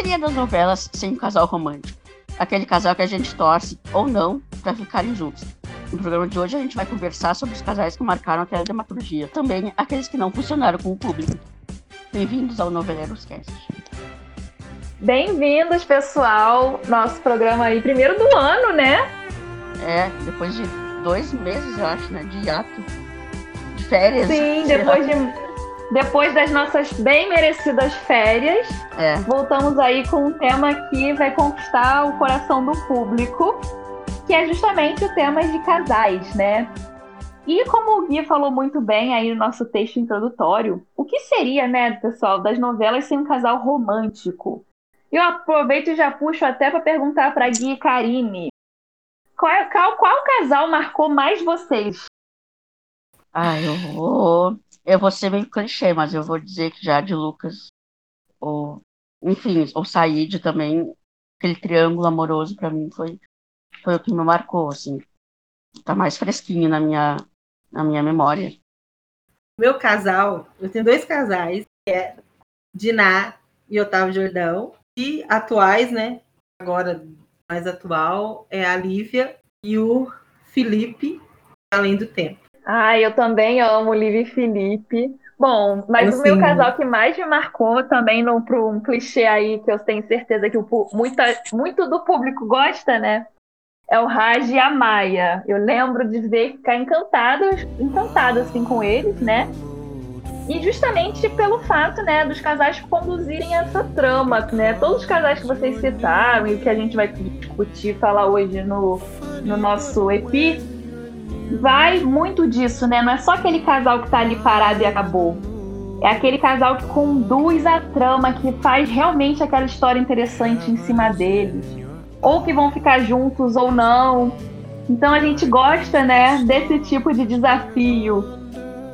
seria das novelas sem um casal romântico? Aquele casal que a gente torce ou não para ficarem juntos. No programa de hoje a gente vai conversar sobre os casais que marcaram a teledramaturgia, também aqueles que não funcionaram com o público. Bem-vindos ao Noveleiros Cast. Bem-vindos, pessoal. Nosso programa aí, primeiro do ano, né? É, depois de dois meses, eu acho, né? De hiato. De férias. Sim, depois de depois das nossas bem merecidas férias, é. voltamos aí com um tema que vai conquistar o coração do público, que é justamente o tema de casais, né? E como o Gui falou muito bem aí no nosso texto introdutório, o que seria, né, pessoal, das novelas sem um casal romântico? Eu aproveito e já puxo até para perguntar para Gui e Karine. Qual, é, qual, qual casal marcou mais vocês? Ah, eu vou eu vou ser meio clichê, mas eu vou dizer que já de Lucas, ou, enfim, ou Said também, aquele triângulo amoroso para mim foi, foi o que me marcou, assim. Tá mais fresquinho na minha, na minha memória. Meu casal, eu tenho dois casais, que é Diná e Otávio Jordão, e atuais, né? Agora mais atual é a Lívia e o Felipe, além do tempo. Ah, eu também amo Liv e Felipe. Bom, mas o meu casal que mais me marcou também no, para um clichê aí que eu tenho certeza que o, muita, muito do público gosta, né? É o Raj e a Maia. Eu lembro de ver ficar encantado, encantado assim com eles, né? E justamente pelo fato, né, dos casais conduzirem essa trama, né? Todos os casais que vocês citaram e que a gente vai discutir, falar hoje no, no nosso EPI, vai muito disso, né? Não é só aquele casal que tá ali parado e acabou. É aquele casal que conduz a trama, que faz realmente aquela história interessante em cima deles. Ou que vão ficar juntos ou não. Então a gente gosta, né, desse tipo de desafio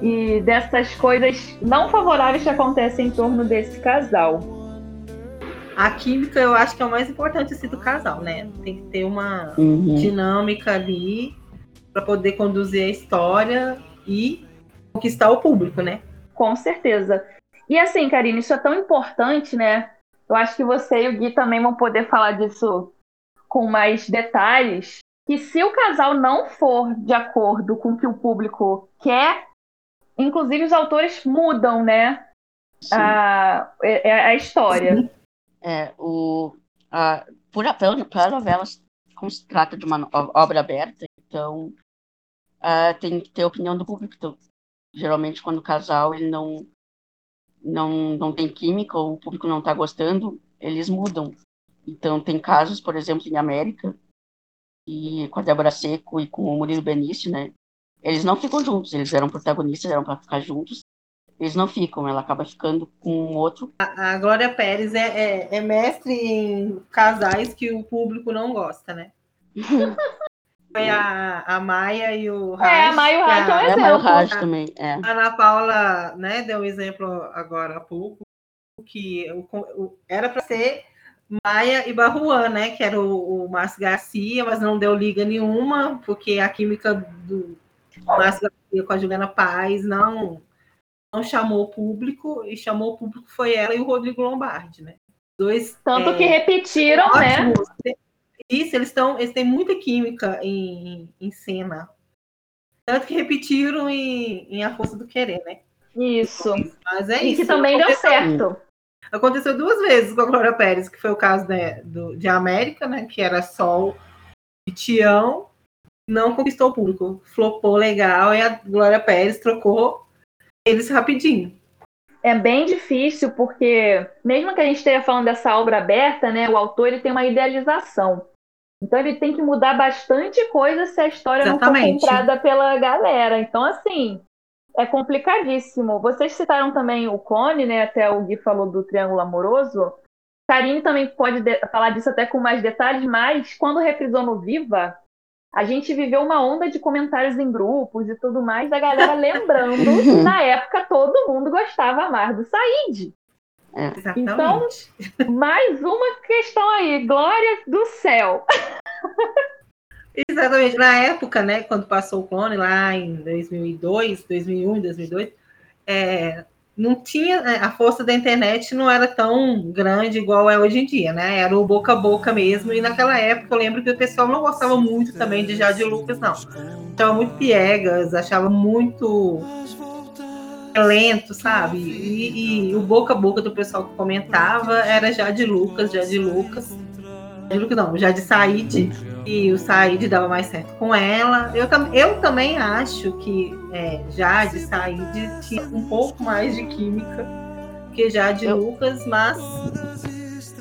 e dessas coisas não favoráveis que acontecem em torno desse casal. A química eu acho que é o mais importante assim, do casal, né? Tem que ter uma uhum. dinâmica ali para poder conduzir a história e conquistar o público, né? Com certeza. E assim, Karine, isso é tão importante, né? Eu acho que você e o Gui também vão poder falar disso com mais detalhes. Que se o casal não for de acordo com o que o público quer, inclusive os autores mudam, né? A, é, é a, história. É, o, a, por, pela novela, como se trata de uma obra aberta, então uh, tem que ter a opinião do público. Então, geralmente, quando o casal ele não, não, não tem química ou o público não está gostando, eles mudam. Então, tem casos, por exemplo, em América, e com a Débora Seco e com o Murilo Benício, né? Eles não ficam juntos, eles eram protagonistas, eram para ficar juntos. Eles não ficam, ela acaba ficando com um outro. A, a Glória Pérez é, é, é mestre em casais que o público não gosta, né? Foi a, a Maia e o Raj. É, a Maia e o Raj é um exemplo. É, o Raj também, é. A Ana Paula, né, deu um exemplo agora há pouco, que o, o, era para ser Maia e Barruan, né, que era o, o Márcio Garcia, mas não deu liga nenhuma, porque a química do Márcio Garcia com a Juliana Paz não, não chamou o público, e chamou o público foi ela e o Rodrigo Lombardi, né. Dois, Tanto é, que repetiram, né? Isso, eles estão. Eles têm muita química em, em cena. Tanto que repetiram em, em A Força do Querer, né? Isso. Mas é e isso. que também deu certo. Aconteceu duas vezes com a Glória Pérez, que foi o caso né, do, de América, né? Que era Sol e Tião. Não conquistou o público. Flopou legal e a Glória Pérez trocou eles rapidinho. É bem difícil, porque mesmo que a gente esteja falando dessa obra aberta, né, o autor ele tem uma idealização. Então ele tem que mudar bastante coisa se a história Exatamente. não for comprada pela galera. Então, assim, é complicadíssimo. Vocês citaram também o Cone, né? Até o Gui falou do Triângulo Amoroso. Karine também pode falar disso até com mais detalhes, mas quando reprisou no Viva, a gente viveu uma onda de comentários em grupos e tudo mais, da galera lembrando que na época todo mundo gostava mais do Said. É. Então, mais uma questão aí, glória do céu. Exatamente. Na época, né, quando passou o clone, lá em 2002, 2001, 2002, é, não tinha né, a força da internet não era tão grande igual é hoje em dia, né? Era o boca a boca mesmo. E naquela época eu lembro que o pessoal não gostava muito também de Jade Lucas, não. Achava muito piegas, achava muito lento, sabe? E, e, o boca a boca do pessoal que comentava era Jade Lucas, Jade Lucas. Jade Lucas não, Jade Said. E o Said dava mais certo com ela. Eu, eu também acho que é, Jade Said tinha um pouco mais de química que Jade eu... Lucas, mas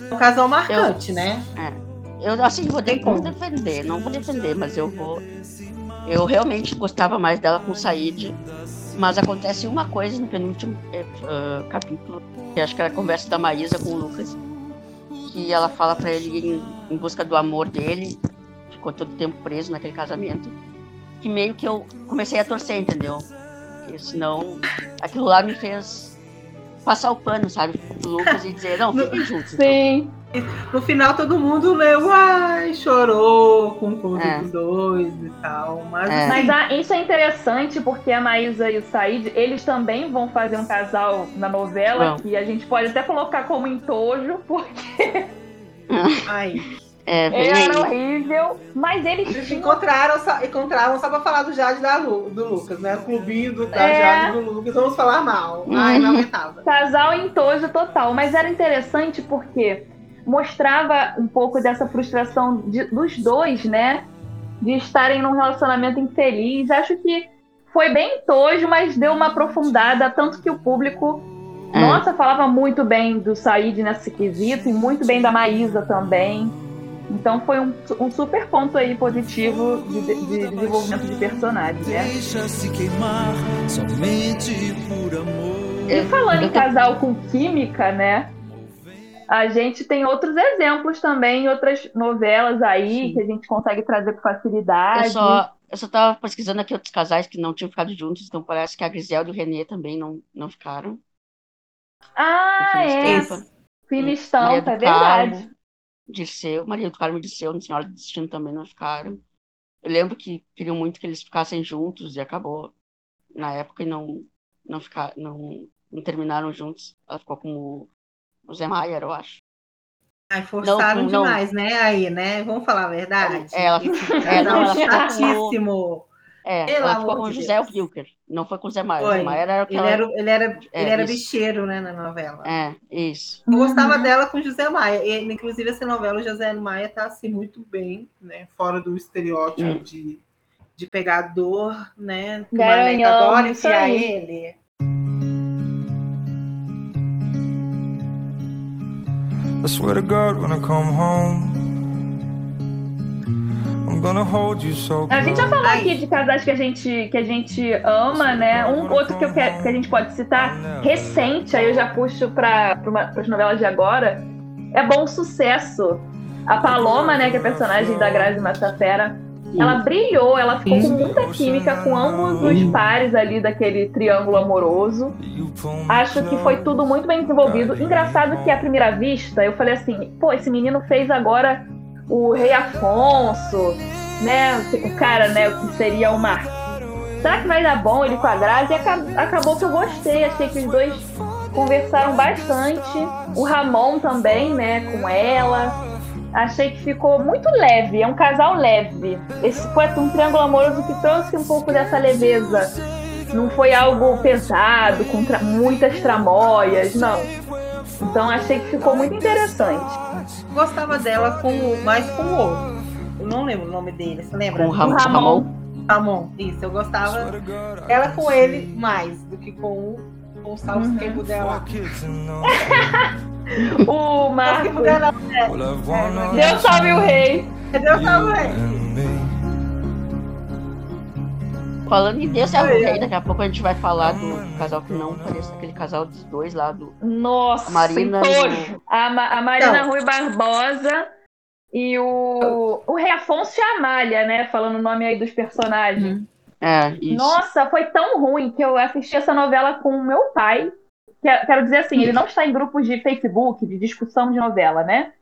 é um casal marcante, eu, né? É. Eu assim vou, de, vou defender, não vou defender, mas eu vou. Eu realmente gostava mais dela com o Said mas acontece uma coisa no penúltimo uh, capítulo, que acho que era a conversa da Maísa com o Lucas, que ela fala para ele em, em, busca do amor dele, ficou todo tempo preso naquele casamento, que meio que eu comecei a torcer, entendeu? Porque senão aquilo lá me fez passar o pano, sabe, pro Lucas e dizer, não, fiquem juntos. Sim. Então. No final todo mundo leu, ai, chorou com o conto é. dos dois e tal. Mas, é. mas ah, isso é interessante porque a Maísa e o Said, eles também vão fazer um casal na novela Bom. que a gente pode até colocar como entojo, porque. Ai. É, era horrível, mas eles, eles tinham... encontraram, só, encontraram só pra falar do Jade da Lu, do Lucas, né? O clubinho do, da é... Jade do Lucas, vamos falar mal. Ai, não aguentava. Casal entojo total, mas era interessante porque mostrava um pouco dessa frustração de, dos dois, né? De estarem num relacionamento infeliz. Acho que foi bem tojo, mas deu uma aprofundada, tanto que o público, é. nossa, falava muito bem do Said nesse quesito e muito bem da Maísa também. Então foi um, um super ponto aí positivo de, de, de desenvolvimento de personagem, né? Deixa-se queimar somente por amor. E falando em casal com química, né? A gente tem outros exemplos também, outras novelas aí Sim. que a gente consegue trazer com facilidade. Eu só, eu só tava pesquisando aqui outros casais que não tinham ficado juntos, então parece que a Griselda e o Renê também não, não ficaram. Ah, é. Finistão, é verdade. Dirceu, Maria do Carmo e Dirceu, no Senhora do Destino também não ficaram. Eu lembro que queriam muito que eles ficassem juntos e acabou na época e não não ficar não, não terminaram juntos. Ela ficou como o Zé Maier, eu acho. Ai, forçaram não, demais, não. né? Aí, né? Vamos falar a verdade. É, ela, não, ela chatíssimo. É, Pelo ela ficou com o José Wilker, não foi com o Zé Maier. Foi. O Maier era ele, era, ele era, é, ele era bicheiro, né, na novela. É, isso. Eu gostava dela com o José Maia. E, inclusive, essa novela, o José Maia tá, assim, muito bem, né? Fora do estereótipo hum. de, de pegador, né? Que Garanhão, o adora enfiar ele. I swear to God when I come home. A gente já falou aqui de casais que a gente, que a gente ama, né? Um outro que, eu quero, que a gente pode citar, recente, aí eu já puxo para as novelas de agora, é Bom Sucesso. A Paloma, né, que é personagem da Grazi Massafera, ela brilhou, ela ficou com muita química com ambos os pares ali daquele triângulo amoroso. Acho que foi tudo muito bem desenvolvido. Engraçado que à primeira vista eu falei assim: pô, esse menino fez agora o Rei Afonso, né? O cara, né? O que seria o Mar. Será que vai dar bom ele com a Grazi? E acabou que eu gostei, achei que os dois conversaram bastante. O Ramon também, né? Com ela. Achei que ficou muito leve, é um casal leve. Esse foi um triângulo amoroso que trouxe um pouco dessa leveza. Não foi algo pesado, com tra muitas tramóias, não. Então achei que ficou muito interessante. Gostava dela com mais com o outro. Eu não lembro o nome dele, você lembra? Com o Ramon. Ramon. Ramon, isso, eu gostava ela com ele mais do que com o, com o salvo-tempo uhum. dela. O Marcos. Deus salve o rei. Deus salve o rei. Falando em Deus salve o rei, daqui a pouco a gente vai falar do casal que não parece aquele casal dos dois lá do. Nossa, Marina. E... A, a Marina. Rui Barbosa e o, o Rei Afonso e a Amália, né? Falando o nome aí dos personagens. É, isso. Nossa, foi tão ruim que eu assisti essa novela com o meu pai quero dizer assim, ele não está em grupos de Facebook, de discussão de novela, né?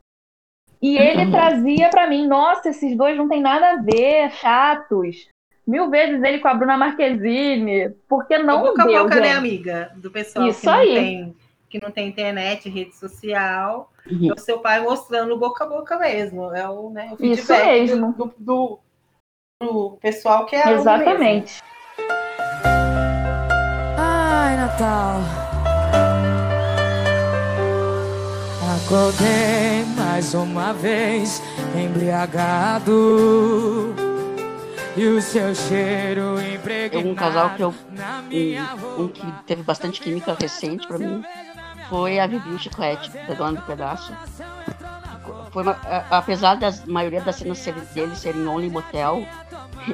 E ele uhum. trazia para mim, nossa, esses dois não tem nada a ver, chatos. mil vezes ele com a Bruna Marquezine. Porque não boca deu, a boca, gente. né, amiga? Do pessoal Isso que, não aí. Tem, que não tem internet, rede social. Uhum. É o seu pai mostrando boca a boca mesmo. É o, né, o Isso feedback mesmo. Do, do, do pessoal que é Exatamente. Ai, Natal. Acordei mais uma vez, embriagado. E o seu cheiro impregnado. Um casal que eu- Um, um que teve bastante química recente pra mim foi a Vivi e o Chiclete, da Dona do Pedaço. Foi uma- apesar da maioria das cenas ser- deles serem only motel,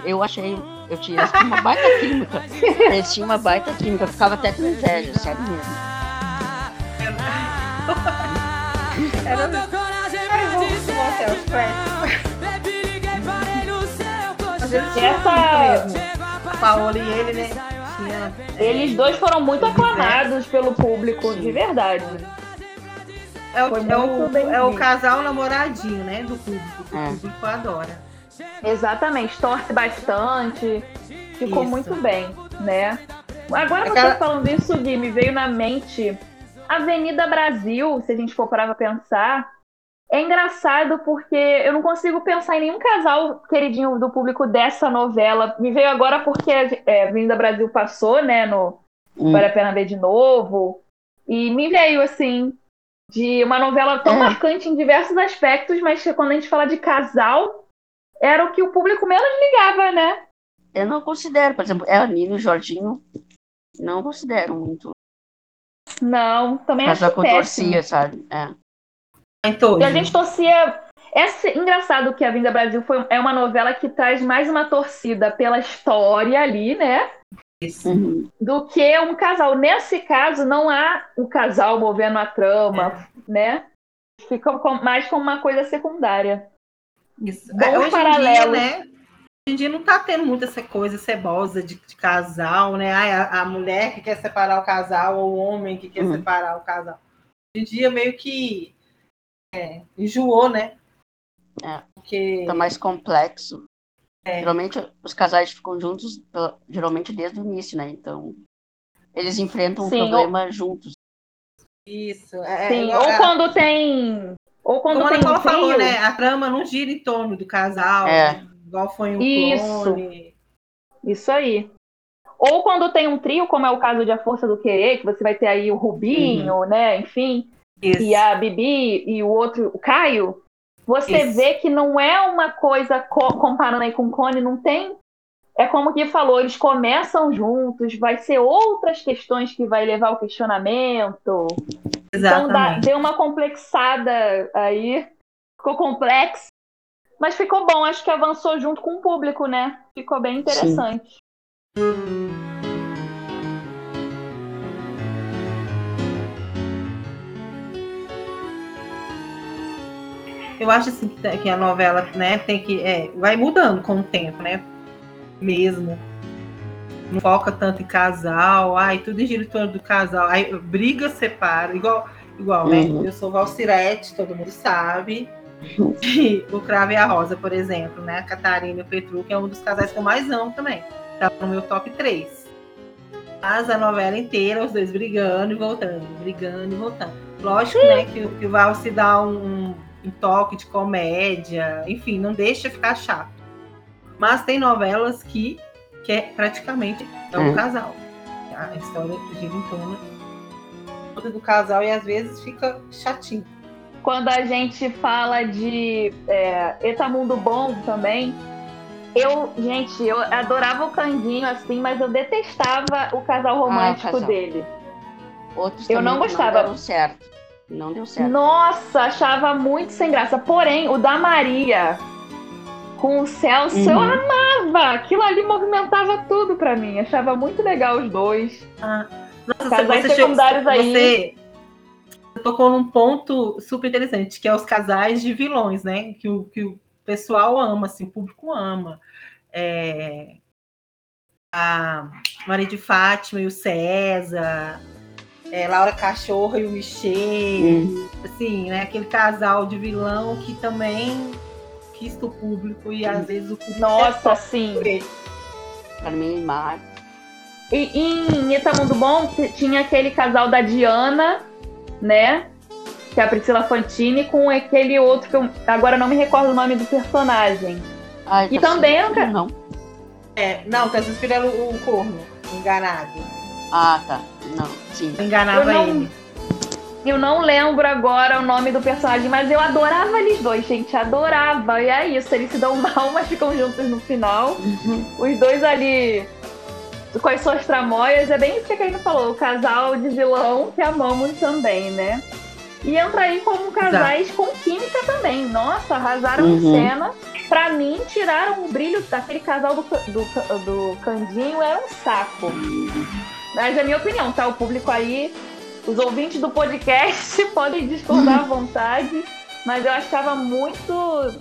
eu achei. Eu tinha eles tinham uma baita química. Eles tinham uma baita química, eu ficava até com inveja, sério mesmo. Seu Mas colchão. eles tinham Essa-. Paola e ele, né? Tinha, Eles dois foram muito aclamados pelo público, de verdade. é, o, Foi é, o, bem é o casal namoradinho, né? Do público. É. O público adora. Exatamente, torce bastante. Ficou Isso. muito bem, né? Agora Aquela- você falando isso, Gui, me veio na mente Avenida Brasil, se a gente for parar pra pensar. É engraçado porque eu não consigo pensar em nenhum casal queridinho do público dessa novela. Me veio agora porque é, Avenida Brasil passou, né, no Hum. Vale a Pena Ver de Novo. E me veio, assim, de uma novela tão É. marcante em diversos aspectos, mas que quando a gente fala de casal, era o que o público menos ligava, né? Eu não considero, por exemplo, a Nina e o Jorginho, não considero muito. Não, também acho que eu péssimo. torcia, sabe? É. Então, E a gente torcia. É engraçado que a Vinda Brasil foi, é uma novela que traz mais uma torcida pela história ali, né? isso. Uhum. Do que um casal. Nesse caso, não há o casal movendo a trama, né? Fica com- mais como uma coisa secundária. Isso. Bons É, hoje em paralelos. dia, né? Hoje em dia não tá tendo muito essa coisa cebosa de, de casal, né? Ai, a, a mulher que quer separar o casal ou o homem que quer Uhum. separar o casal. Hoje em dia meio que é, enjoou, né? É. Porque Tá mais complexo. É. Geralmente os casais ficam juntos, geralmente desde o início, né? Então, eles enfrentam um Sim, problema juntos. isso. É, Sim, é, ou é, quando tem. Ou quando como a tem um Paula falou, né? A trama não gira em torno do casal, É. né? Igual foi um Isso. clone. Isso aí. Ou quando tem um trio, como é o caso de A Força do Querer, que você vai ter aí o Rubinho, né? Enfim, Isso. e a Bibi e o outro, o Caio. Você Isso. vê que não é uma coisa co- comparando aí com o Clone, não tem. É como que falou, eles começam juntos, vai ser outras questões que vai levar ao questionamento. Então dá- Exatamente. deu uma complexada aí. Ficou complexo. Mas ficou bom, acho que avançou junto com o público, né? Ficou bem interessante. Eu acho assim que a novela, né, tem que é, vai mudando com o tempo, né? Mesmo. Não foca tanto em casal, ai, tudo gira em torno do casal. Aí briga, separa, igual, igual, né? Uhum. Eu sou Valcirete, todo mundo sabe. O Cravo e a Rosa, por exemplo, né? A Catarina e o Petru, que é um dos casais que eu mais amo também. Tá no meu top 3. Mas a novela inteira, os dois brigando e voltando, brigando e voltando. Lógico, né, que, o- que o Val se dá um, um- toque de comédia, enfim, não deixa ficar chato. Mas tem novelas que, que é praticamente é um Hum. casal. A história gira em torno do casal e às vezes fica chatinho. Quando a gente fala de é, Eta Mundo Bom também, eu, gente, eu adorava o Candinho assim, mas eu detestava o casal romântico casal. dele. Outros Eu também não gostava. Não deram certo. Não deu certo. Nossa, achava muito sem graça. Porém, o da Maria com o Celso, eu Uhum. amava. Aquilo ali movimentava tudo pra mim. Achava muito legal os dois. Ah, nossa, Casais chegou- secundários aí. Você tocou num ponto super interessante, que é os casais de vilões, né? Que o, que o pessoal ama, assim, o público ama. É, A Maria de Fátima e o César, é, Laura Cachorro e o Michel, Hum. assim, né? Aquele casal de vilão que também conquista o público e às vezes o público Nossa, sim. quer Carminha e Mar. E em Itamundo Bom tinha aquele casal da Diana, né? Que é a Priscila Fantini, com aquele outro que eu agora não me recordo o nome do personagem. Ai, E tá também era um ca- Não. É, não, tá inspirando o corno, enganado. Ah, tá. Não, sim. Enganava Eu não- ele. Eu não lembro agora o nome do personagem, mas eu adorava eles dois, gente. Adorava. E é isso, eles se dão mal, mas ficam juntos no final. Os dois ali com as suas tramóias, é bem isso que a Karina falou, o casal de vilão que amamos também, né? E entra aí como casais com química também. Nossa, arrasaram em Uhum. cena. Pra mim, tiraram o brilho daquele casal do, do, do Candinho, era um saco. Mas é minha opinião, tá? O público aí, os ouvintes do podcast podem discordar à vontade, mas eu achava muito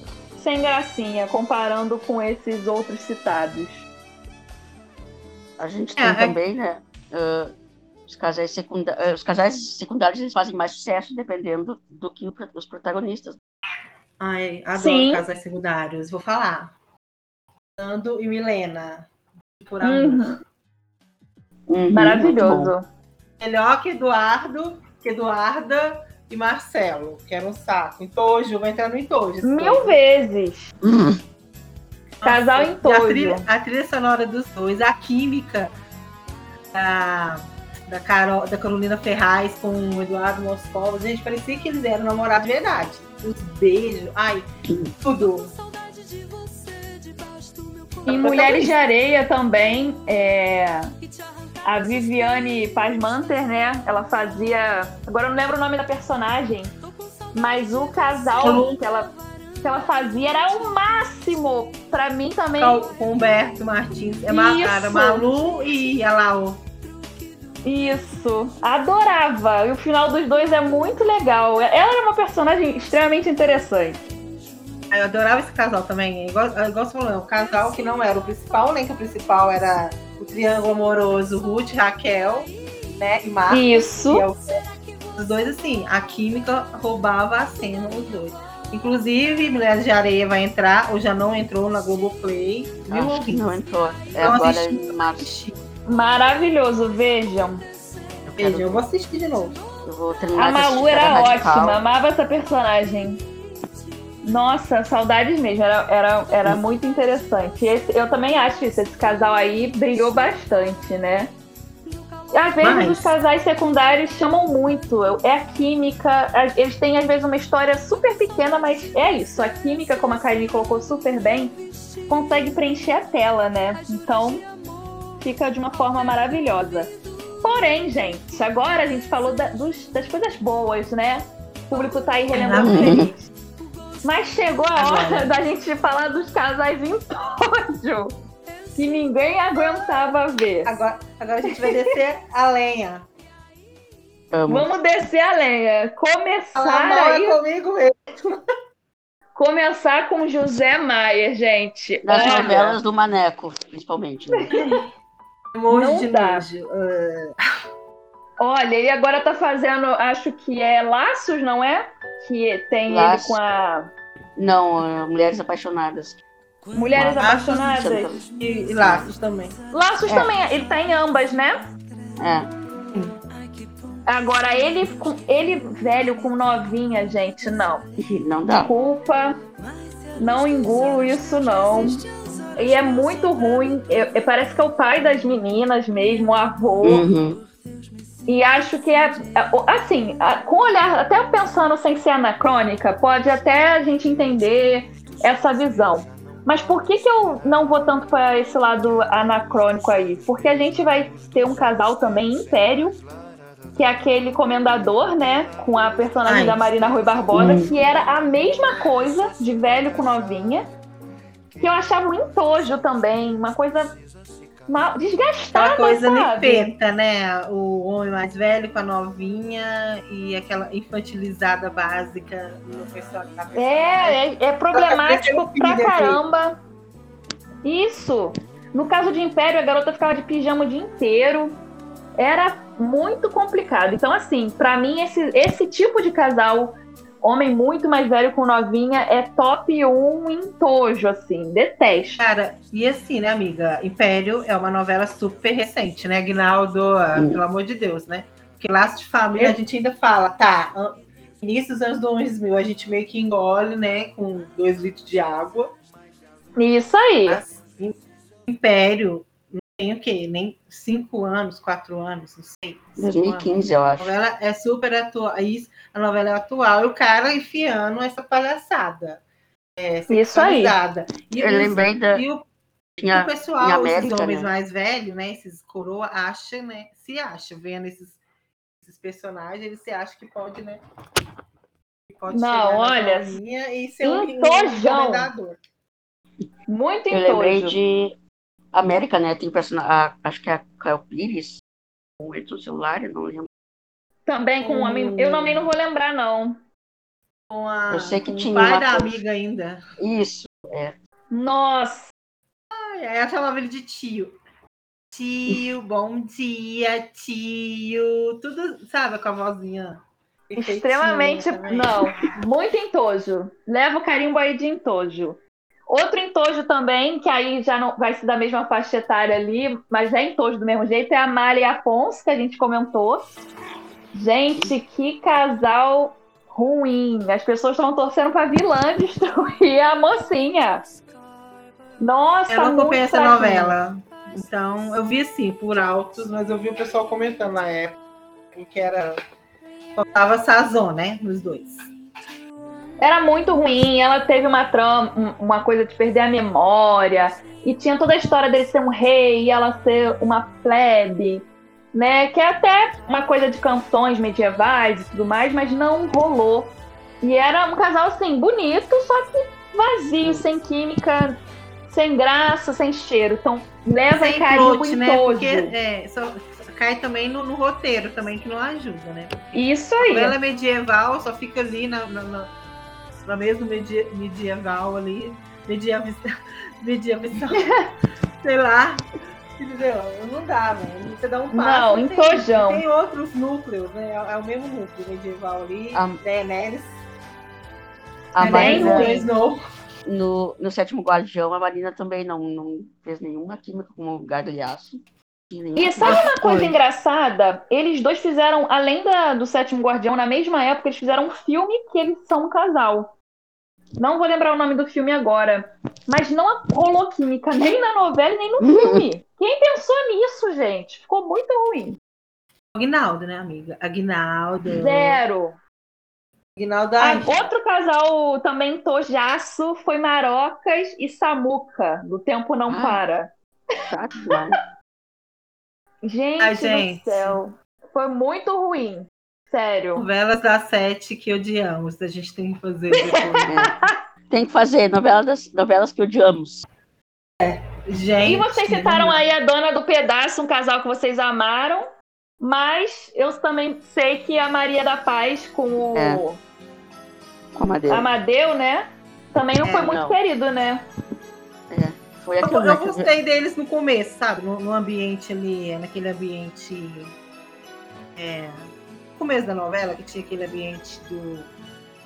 sem gracinha comparando com esses outros citados. A gente É, tem é- também, né? ah, os, casais secunda- os casais secundários eles fazem mais sucesso dependendo do que os protagonistas. Ai, adoro Sim. casais secundários. Vou falar. Nando e Milena. Por. Uhum, bom. maravilhoso. Melhor que Eduardo, que Eduarda e Marcelo, que era um saco. Entojo, vai entrar no entojo. Mil povo. vezes. Uhum. Casal E em a tojo. trilha, a trilha sonora dos dois, a química da, da, Carol, da Carolina Ferraz com o Eduardo Moscova. Gente, parecia que eles eram namorados de verdade. Os beijos, ai, tudo. Em Mulheres de Areia também, é, a Viviane Pasmanter, né? Ela fazia. Agora eu não lembro o nome da personagem, mas o casal que ela, que ela fazia era o máximo. Pra mim também. Com Humberto Martins. É era Malu e a Lau. Isso, adorava. E o final dos dois é muito legal. Ela era uma personagem extremamente interessante. Eu adorava esse casal também. É Igual, é igual você falou, é um casal que não era o principal, nem que o principal era o triângulo amoroso Ruth, Raquel, né? E Marcos. Isso. é o- Os dois, assim, a química roubava a cena, os dois. Inclusive, Mulheres de Areia vai entrar, ou já não entrou na Globoplay. Viu? Acho que não entrou. É Não agora assisti. em março. Maravilhoso, vejam. Eu, quero Veja, eu vou assistir de novo. Eu vou terminar A Malu era Radical. ótima, amava essa personagem. Nossa, saudades mesmo, era, era, era muito interessante. Esse- eu também acho isso, esse casal aí brilhou bastante, né? Às vezes Mas- os casais secundários chamam muito, é a química, eles têm às vezes uma história super pequena, mas é isso, a química, como a Karine colocou super bem, consegue preencher a tela, né? Então fica de uma forma maravilhosa. Porém, gente, agora a gente falou da- dos- das coisas boas, né? O público tá aí relembrando feliz. Mas chegou a hora da gente falar dos casais em tódio. Que ninguém aguentava ver. Agora, agora a gente vai descer a lenha. Amo. Vamos descer a lenha. Começar mal aí, comigo mesmo. começar com José Maia, gente. Das Olha, novelas do Maneco, principalmente. né? De dá. nojo. Ah, olha, ele agora tá fazendo, acho que é Laços, não é? Que tem Laços. ele com a Não, é Mulheres Apaixonadas. Mulheres Laços, Apaixonadas. e, e laços também. Laços É. também, ele tá em ambas, né? É. Agora, ele, com, ele velho com novinha, gente, não. Não dá. Desculpa, não engulo isso, não. E é muito ruim. Eu- eu- parece que é o pai das meninas mesmo, o avô. Uhum. E acho que é. é, o- Assim, com olhar, até pensando sem ser anacrônica, pode até a gente entender essa visão. Mas por que, que eu não vou tanto para esse lado anacrônico aí? Porque a gente vai ter um casal também império, que é aquele comendador, né? Com a personagem Ai. da Marina Rui Barbosa, Hum. que era a mesma coisa de velho com novinha. Que eu achava um entojo também, uma coisa mal, desgastada, Aquela coisa sabe? nipeta, né? O homem mais velho com a novinha e aquela infantilizada básica no na personagem. É, é, é problemático pra caramba. Isso. No caso de Império, a garota ficava de pijama o dia inteiro. Era muito complicado. Então, assim, pra mim, esse, esse tipo de casal homem muito mais velho com novinha é top 1 em tojo, assim. Detesto. Cara, e assim, né, amiga? Império é uma novela super recente, né, Aguinaldo? Ah, Hum. Pelo amor de Deus, né? Porque Laço de Família a gente ainda fala, tá, início dos anos 2000 a gente meio que engole, né, com dois litros de água. Isso aí. Mas Império tem o quê? Nem cinco anos, quatro anos, não sei. cinco anos. 2015, eu A acho. novela é super atual. A novela é atual e o cara enfiando essa palhaçada. É, Isso aí. E, Eu e os- lembrei da. e o, Tinha, o pessoal, América, esses homens né? mais velhos, né? Esses coroa, acha, né? Se acha, vendo esses, esses personagens, eles se acham que pode, né? Que pode Não, olha, e ser um, um. Muito eu em lembrei de América, né? Tem personagem. Acho que é a Caio Pires. Com o celular, eu não lembro. Também com um homem. Eu também não vou lembrar, não. Com a, Eu sei que com tinha o pai uma da coisa. amiga ainda. Isso. Nossa, Ai, ela chamava ele de tio. Tio, bom dia, tio. Tudo, sabe, com a vozinha. extremamente. Não, muito entojo. Leva o carimbo aí de entojo. Outro entojo também, que aí já não vai ser da mesma faixa etária ali, mas é entojo do mesmo jeito, é a Mari e a Afonso, que a gente comentou. Gente, que casal ruim. As pessoas estão torcendo pra vilã destruir a mocinha. Nossa, Eu não acompanhei essa novela. Então, eu vi assim, por altos, mas eu vi o pessoal comentando na época que era. Faltava sazon, né? Nos dois. Era muito ruim, ela teve uma trama, um- uma coisa de perder a memória, e tinha toda a história dele ser um rei e ela ser uma plebe, né? Que é até uma coisa de canções medievais e tudo mais, mas não rolou. E era um casal assim, bonito, só que vazio, sem química, sem graça, sem cheiro. Então, leva Sem carimbo plot, né? Porque é, só, cai também no, no roteiro, também, que não ajuda, né? Isso A aí. novela é medieval, só fica ali na, na, na, na mesma medi- medieval ali. Mediavista. Mediavista. sei lá. Entendeu? Não dá, velho. Você dá um passo. Não, tem- entojão. Tem outros núcleos, né? É, o mesmo núcleo medieval ali. A- Daenerys. A Daenerys Marina, no, no sétimo Guardião, a Marina também não, não fez nenhuma química com o Gargalhaço. E sabe uma coisa engraçada? Eles dois fizeram, além da, do Sétimo Guardião, na mesma época, eles fizeram um filme que eles são um casal. Não vou lembrar o nome do filme agora. Mas não rolou química nem na novela nem no filme. Quem pensou nisso, gente? Ficou muito ruim. Aguinaldo, né, amiga? Aguinaldo. Zero. Aguinaldo. Ah, ai, outro casal também tojaço foi Marocas e Samuca, do Tempo Não Ah. Para. Chato. Gente, Ai, gente. do céu. Foi muito ruim. Sério. Novelas das sete que odiamos. A gente tem que fazer depois. É. Tem que fazer novela das, novelas que odiamos. gente. E vocês citaram aí a dona do pedaço, um casal que vocês amaram, mas eu também sei que a Maria da Paz com o É. Com a Madeira. Amadeu, né? Também não É, foi muito não. querido, né? Foi Eu, aquilo, eu que- gostei deles no começo, sabe? No, no ambiente ali, naquele ambiente. É, começo da novela, que tinha aquele ambiente do,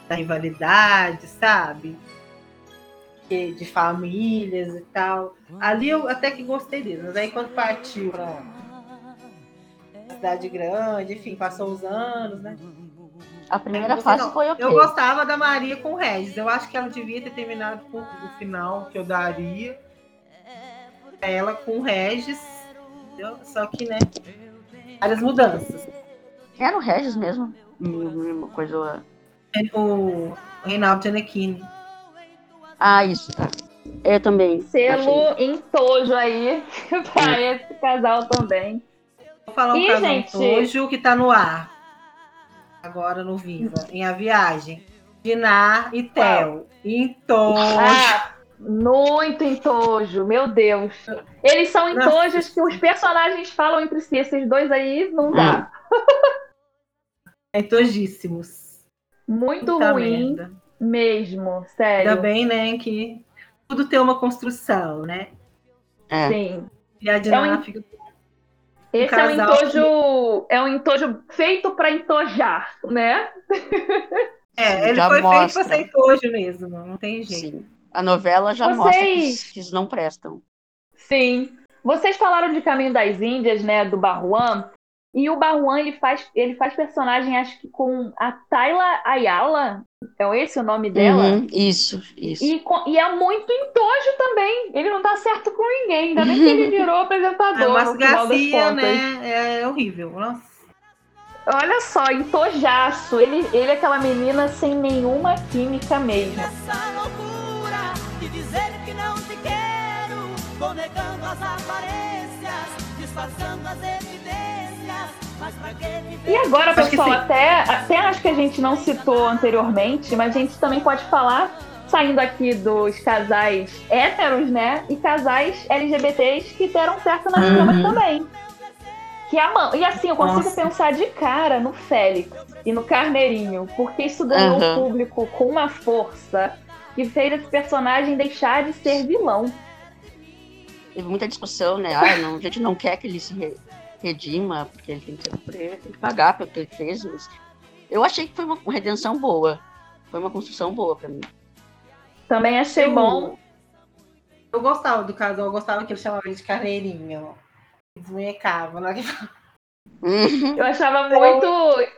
da rivalidade, sabe? Que- De famílias e tal. Ali eu até que gostei deles, mas aí quando partiu pra cidade grande, enfim, passou os anos, né? A primeira fase não. foi ok. Eu gostava da Maria com o Regis. Eu acho que ela devia ter terminado com o final que eu daria. Ela com o Regis. entendeu? Só que, né? Várias mudanças. Era o Regis mesmo. Hum, Uma coisa. O Reinaldo Gianecchini. Ah, isso, tá. Eu também. Selo achei. em tojo aí pra esse casal também. Vou falar um Ih, casal gente. Tojo que tá no ar. Agora no Viva. Em A Viagem. Dinar e Theo. Em Tojo. Ah, muito em tojo, meu Deus. Eles são em tojos que os personagens falam entre si. Esses dois aí não dá. É tojíssimos. Muito Puta ruim merda. mesmo, sério. Ainda bem, né, que tudo tem uma construção, né? É. Sim. E a Dinar É um- fica Esse é um entojo, é um entojo feito para entojar, né? É, ele foi mostra. feito para ser hoje mesmo, não tem jeito. Sim. A novela já Vocês... mostra que, que não prestam. Sim. Vocês falaram de Caminho das Índias, né, do Barruan, e o Barruan ele faz, ele faz personagem, acho que com a Tayla Ayala, é esse o nome dela? Uhum, isso, isso. E, e, é muito entojo também. Ele não dá certo com ninguém, ainda bem que ele virou apresentador. É, mas Garcia, né? É horrível. Nossa. Olha só, entojaço. Ele, ele é aquela menina sem nenhuma química mesmo. Essa loucura de dizer que não te quero, vou negando as aparências, disfarçando as e agora, pessoal, até, até acho que a gente não citou anteriormente, mas a gente também pode falar saindo aqui dos casais héteros, né? E casais LGBTs que deram certo nas uhum. camas também. Que a E assim, eu consigo Nossa. pensar de cara no Félix e no Carneirinho, porque isso ganhou uhum. o público com uma força que fez esse personagem deixar de ser vilão. Teve muita discussão, né? Ah, não, a gente não quer que ele se redima, porque ele tem que, ser, tem que pagar pelo que ele fez. Mas eu achei que foi uma, redenção boa. Foi uma construção boa para mim. Também achei eu, bom. Eu gostava do casal, eu gostava que ele chamava ele de Carneirinho desmunhecava. Né? Uhum. Eu achava muito,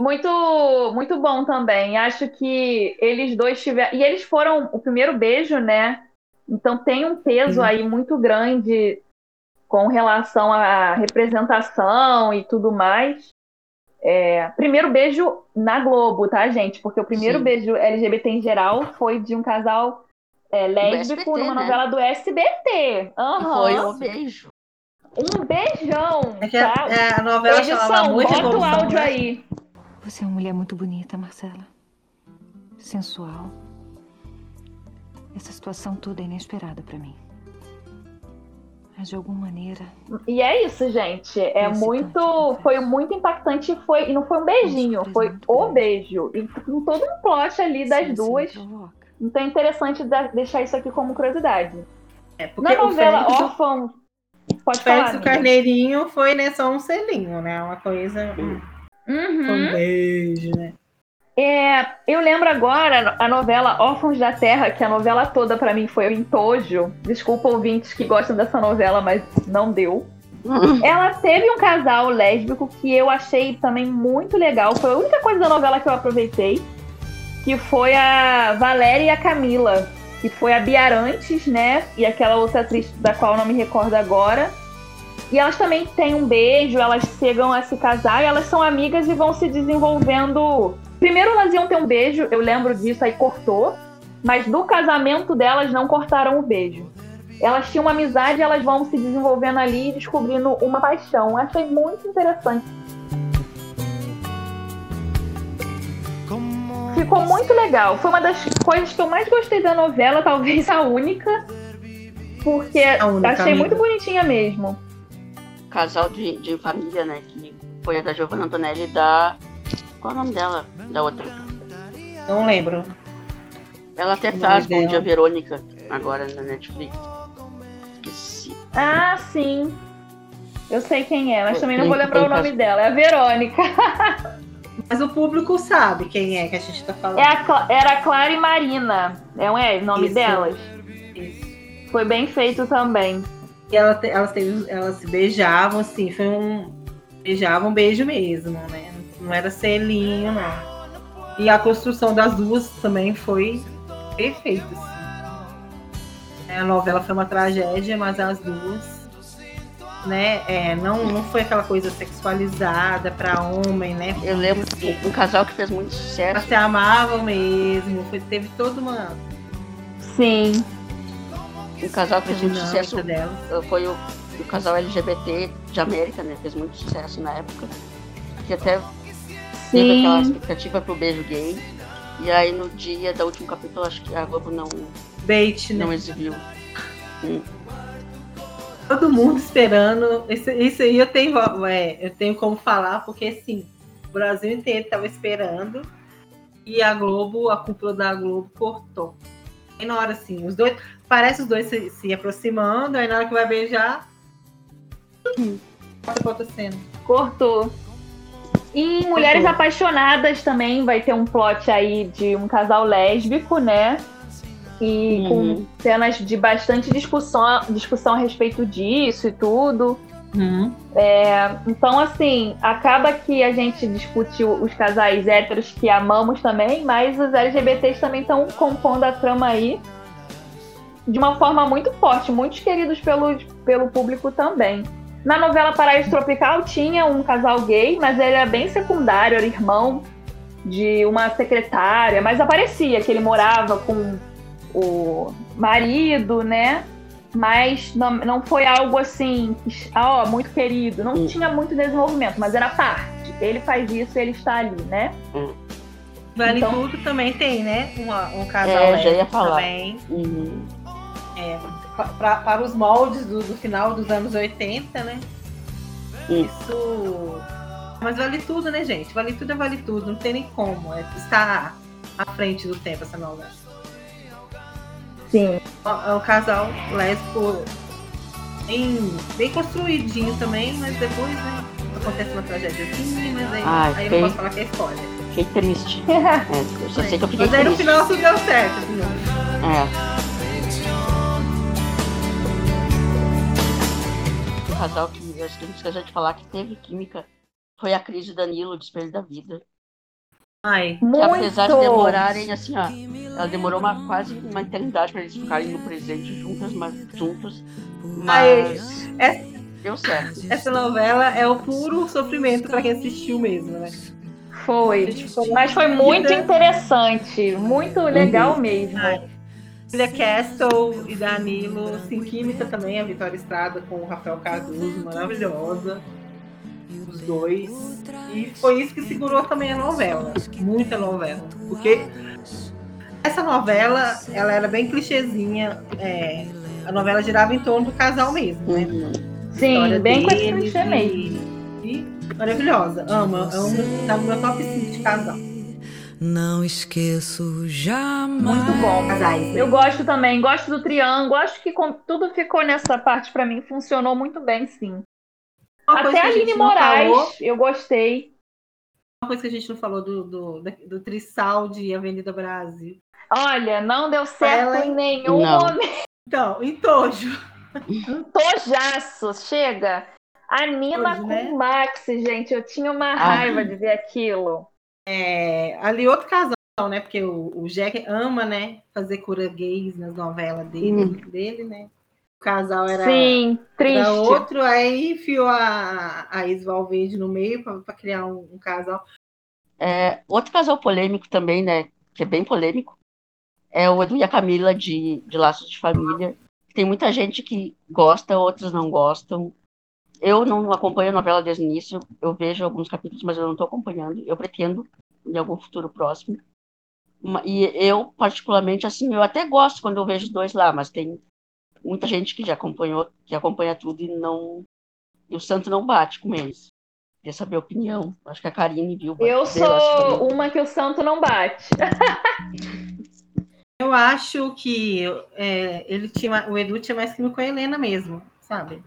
muito, muito bom também. Acho que eles dois tiveram. E eles foram o primeiro beijo, né? Então tem um peso uhum. aí muito grande com relação à representação e tudo mais. É, primeiro beijo na Globo, tá, gente? Porque o primeiro Sim. beijo LGBT em geral foi de um casal é, lésbico SBT, numa né? novela do SBT. Uhum. Foi o beijo. Um beijão. É que tá? é, a novela Edição, chamava muito bota o áudio né? aí. Você é uma mulher muito bonita, Marcela. Sensual. Essa situação toda é inesperada para mim. Mas de alguma maneira. E é isso, gente. É muito. Foi muito impactante. Foi, e não foi um beijinho, foi o grande. beijo. E com todo um plot ali das sim, duas. Sim, então é interessante deixar isso aqui como curiosidade. É, Na novela Órfãos Pode falar. o Carneirinho foi né, só um selinho, né? Uma coisa. Hum, uhum. Um beijo, né? É, eu lembro agora a novela Órfãos da Terra, que a novela toda para mim foi o entojo. Desculpa ouvintes que gostam dessa novela, mas não deu. Ela teve um casal lésbico que eu achei também muito legal. Foi a única coisa da novela que eu aproveitei. Que foi a Valéria e a Camila que foi a Biarantes, né? E aquela outra atriz da qual eu não me recordo agora. E elas também têm um beijo, elas chegam a se casar e elas são amigas e vão se desenvolvendo. Primeiro elas iam ter um beijo, eu lembro disso, aí cortou. Mas do casamento delas não cortaram o beijo. Elas tinham uma amizade, elas vão se desenvolvendo ali e descobrindo uma paixão. Achei muito interessante. ficou muito legal. Foi uma das coisas que eu mais gostei da novela, talvez a única. Porque a única achei amiga. muito bonitinha mesmo. Casal de, de família, né? Que foi a da Giovanna Antonelli da. Qual é o nome dela? Da outra? Não lembro. Ela até faz com a Verônica agora na Netflix. Esqueci. Ah, sim. Eu sei quem é, mas também não vou lembrar o nome dela. É a Verônica. Mas o público sabe quem é que a gente está falando. É a, era a Clara e Marina, é o nome Isso. delas? Isso. Foi bem feito também. E ela, elas, teve, elas se beijavam, assim, foi um. Beijavam um beijo mesmo, né? Não era selinho, não. E a construção das duas também foi perfeita. Assim. A novela foi uma tragédia, mas as duas né? É, não, não foi aquela coisa sexualizada para homem, né? Eu lembro que um casal que fez muito sucesso. Mas se amavam mesmo, foi, teve toda uma. Sim. Um casal que fez muito sucesso dela. foi o, o casal LGBT de América, né? Fez muito sucesso na época. Que até Sim. teve aquela expectativa pro beijo gay. E aí no dia do último capítulo, acho que a Globo não, Bait, não né? exibiu. Hum todo mundo esperando. Isso, isso aí eu tenho, é, eu tenho como falar, porque assim, o Brasil inteiro estava esperando e a Globo, a cúpula da Globo cortou. Aí na hora assim, os dois, parece os dois se, se aproximando, aí na hora que vai beijar, corta outra cena. Cortou. E Mulheres Apaixonadas também vai ter um plot aí de um casal lésbico, né? E Uhum. com cenas de bastante discussão, discussão a respeito disso e tudo. Uhum. Então, assim, acaba que a gente discute os casais héteros que amamos também, mas os LGBTs também estão compondo a trama aí de uma forma muito forte, muitos queridos pelo, pelo público também. Na novela Paraíso Tropical tinha um casal gay, mas ele era bem secundário, era irmão de uma secretária, mas aparecia que ele morava com o marido, né? Mas não, não foi algo assim, ah, ó, muito querido. Não Hum. tinha muito desenvolvimento, mas era parte. Ele faz isso, ele está ali, né? Vale Então- Tudo também tem, né? Uma- um casal É, já ia falar. também. Uhum. É, pra- para os moldes do, do final dos anos 80, né? Hum. Isso. Mas vale tudo, né, gente? Vale tudo é vale tudo. Não tem nem como. É, está à frente do tempo essa novela. Sim. É um casal lésbico bem, bem construidinho também, mas depois, né? Acontece uma tragédiazinha, mas aí, Ai, aí eu não posso falar que é spoiler. Fiquei triste. É, eu só sei que eu fiquei Mas aí no final tudo deu certo, viu? É. O casal que acho que a gente esqueceu de falar que teve química foi a crise do Danilo, Espelho da Vida. Ai, Que Muito. apesar de demorarem, assim, ó, ela demorou uma, quase uma eternidade para eles ficarem no presente juntas, mas, juntos. Mas é- deu certo. essa novela é o puro sofrimento pra quem assistiu mesmo, né? Foi. Mas foi muito Vida. interessante. Muito legal mesmo. Ai. Filha Castle e Danilo, sem química também, a Vitória Estrada com o Rafael Cardoso, maravilhosa. Os dois. E foi isso que segurou também a novela. Muita novela. Porque essa novela, ela era bem clichêzinha. é, a novela girava em torno do casal mesmo, né? Uhum. Sim, bem com esse clichê e- mesmo. E maravilhosa. Amo. É um, tá no meu top 5 de casal. Não esqueço jamais. Muito bom. Né? Eu gosto também, gosto do triângulo. Acho que tudo ficou nessa parte pra mim, funcionou muito bem, sim. Uma Até a Aline Moraes, falou- eu gostei. Uma coisa que a gente não falou do, do, do Trissal de Avenida Brasil. Olha, não deu certo Ela- em nenhum Não. momento. Então, em Tojo. Um tojaço, chega. A Nina Tojo, com né? o Max, gente, eu tinha uma Ah. raiva de ver aquilo. É, ali outro casal, né? Porque o, o Jack ama, né? Fazer cura gays nas novelas dele, Hum. dele né? O casal era, Sim, triste. era outro, aí enfiou a, a Is Valverde no meio para criar um, um casal. É, outro casal polêmico também, né? Que é bem polêmico. É o Edu e a Camila de, de Laços de Família. Tem muita gente que gosta, outros não gostam. Eu não acompanho a novela desde o início. Eu vejo alguns capítulos, mas eu não estou acompanhando. Eu pretendo em algum futuro próximo. E eu, particularmente, assim, eu até gosto quando eu vejo os dois lá, mas tem muita gente que já acompanhou, que acompanha tudo e não. E o santo não bate com eles. Queria saber a opinião. Acho que a Karine viu. Eu sou uma que o santo não bate. Eu acho que é, ele tinha, o Edu tinha mais química com a Helena mesmo, sabe?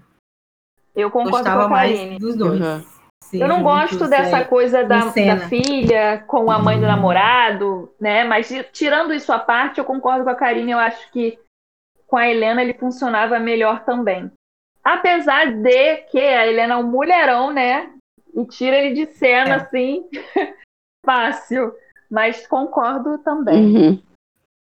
Eu concordo Gostava com a Karine. dos dois. Uhum. Sim, Eu não gosto dessa é. coisa da, da filha com a mãe do namorado, né? Mas tirando isso à parte, eu concordo com a Karine. Eu acho que com a Helena ele funcionava melhor também. Apesar de que a Helena é um mulherão, né? E tira ele de cena, É. assim, fácil. Mas concordo também. Uhum.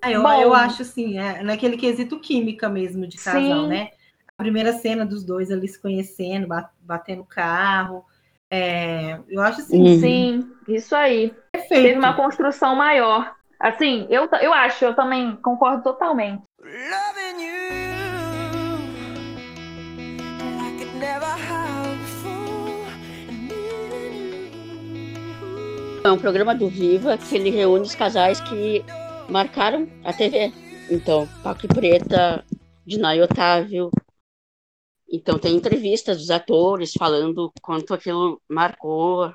Ah, eu, Bom. eu acho assim, é, naquele quesito química mesmo de casal, Sim. né? A primeira cena dos dois ali se conhecendo, ba- batendo carro. é, eu acho assim, Uhum. Sim, isso aí. perfeito. Teve uma construção maior. Assim, eu, eu acho, eu também concordo totalmente. Loving you like it never have before. É um programa do Viva que ele reúne os casais que marcaram a TV. Então, Paco e Preta, Dinah e Otávio. Então, tem entrevistas dos atores falando quanto aquilo marcou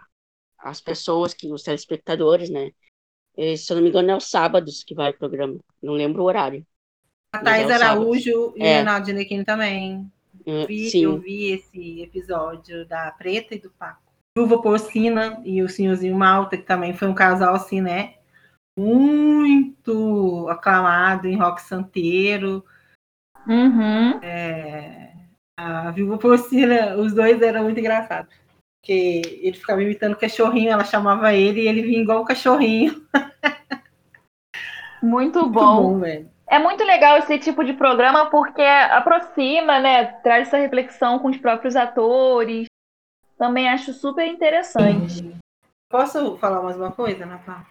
as pessoas, que os telespectadores, né? E, se eu não me engano, é os sábados que vai o programa. Não lembro o horário. A Thais é o sábado. Araújo e o É. Reinaldo Ginequim também. É, Vi- Sim. Eu vi esse episódio da Preta e do Paco. Viúva Porcina e o Senhorzinho Malta, que também foi um casal assim, né? Muito aclamado em rock santeiro. Uhum. É, a Viúva Porcina, os dois eram muito engraçados. Porque ele ficava imitando o cachorrinho, ela chamava ele e ele vinha igual o cachorrinho. Muito Muito bom. bom, velho. É muito legal esse tipo de programa porque aproxima, né? Traz essa reflexão com os próprios atores. Também acho super interessante. Posso falar mais uma coisa, Ana Paula?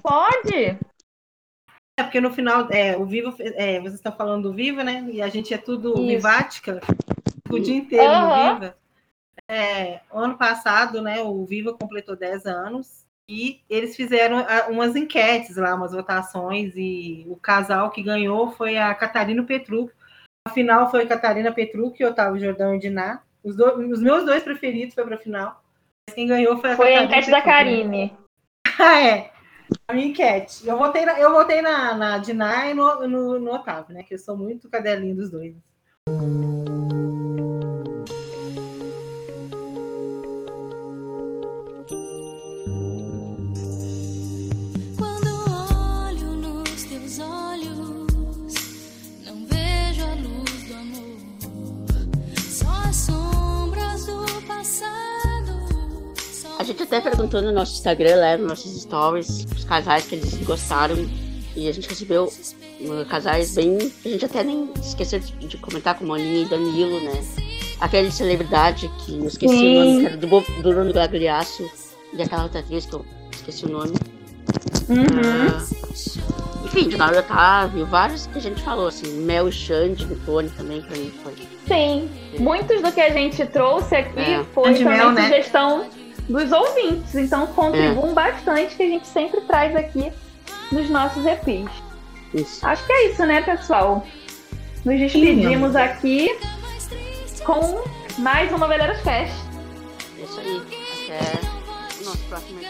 Pode? É porque no final, é, o Vivo, é, vocês estão falando do Viva, né? E a gente é tudo Isso. Vivática, o dia inteiro Aham. no Viva. É, ano passado, né, o Viva completou 10 anos e eles fizeram ah, umas enquetes lá, umas votações, e o casal que ganhou foi a Catarina Petruc. A final foi Catarina Petruc e Otávio Jordão e Diná. Os, do- os meus dois preferidos foi para a final. Mas quem ganhou foi a Foi a Catarina enquete da Petruc, né? Karine. Ah, é. A minha enquete. Eu votei na, eu votei na, na Diná e no, no, no Otávio, né? Que eu sou muito cadelinho dos dois. Até perguntou no nosso Instagram, lá, nos nossos stories, os casais que eles gostaram. E a gente recebeu uh, casais bem. A gente até nem esqueceu de, de comentar com Moninha e Danilo, né? Aquele celebridade que eu esqueci Sim. o nome, que era do, do Bruno Gagliasso e aquela outra atriz que eu esqueci o nome. Uhum. Ah, enfim, de Laura Otávio, vários que a gente falou, assim, Mel e Xande, do Tony também, pra mim foi. Sim. Muitos do que a gente trouxe aqui É. foi também mel, né? Dos ouvintes. Então contribuam bastante que a gente sempre traz aqui nos nossos EPIs. Isso. Acho que é isso, né, pessoal? Nos despedimos aqui com mais uma Noveleiras Fest. É isso aí. Até o nosso próximo.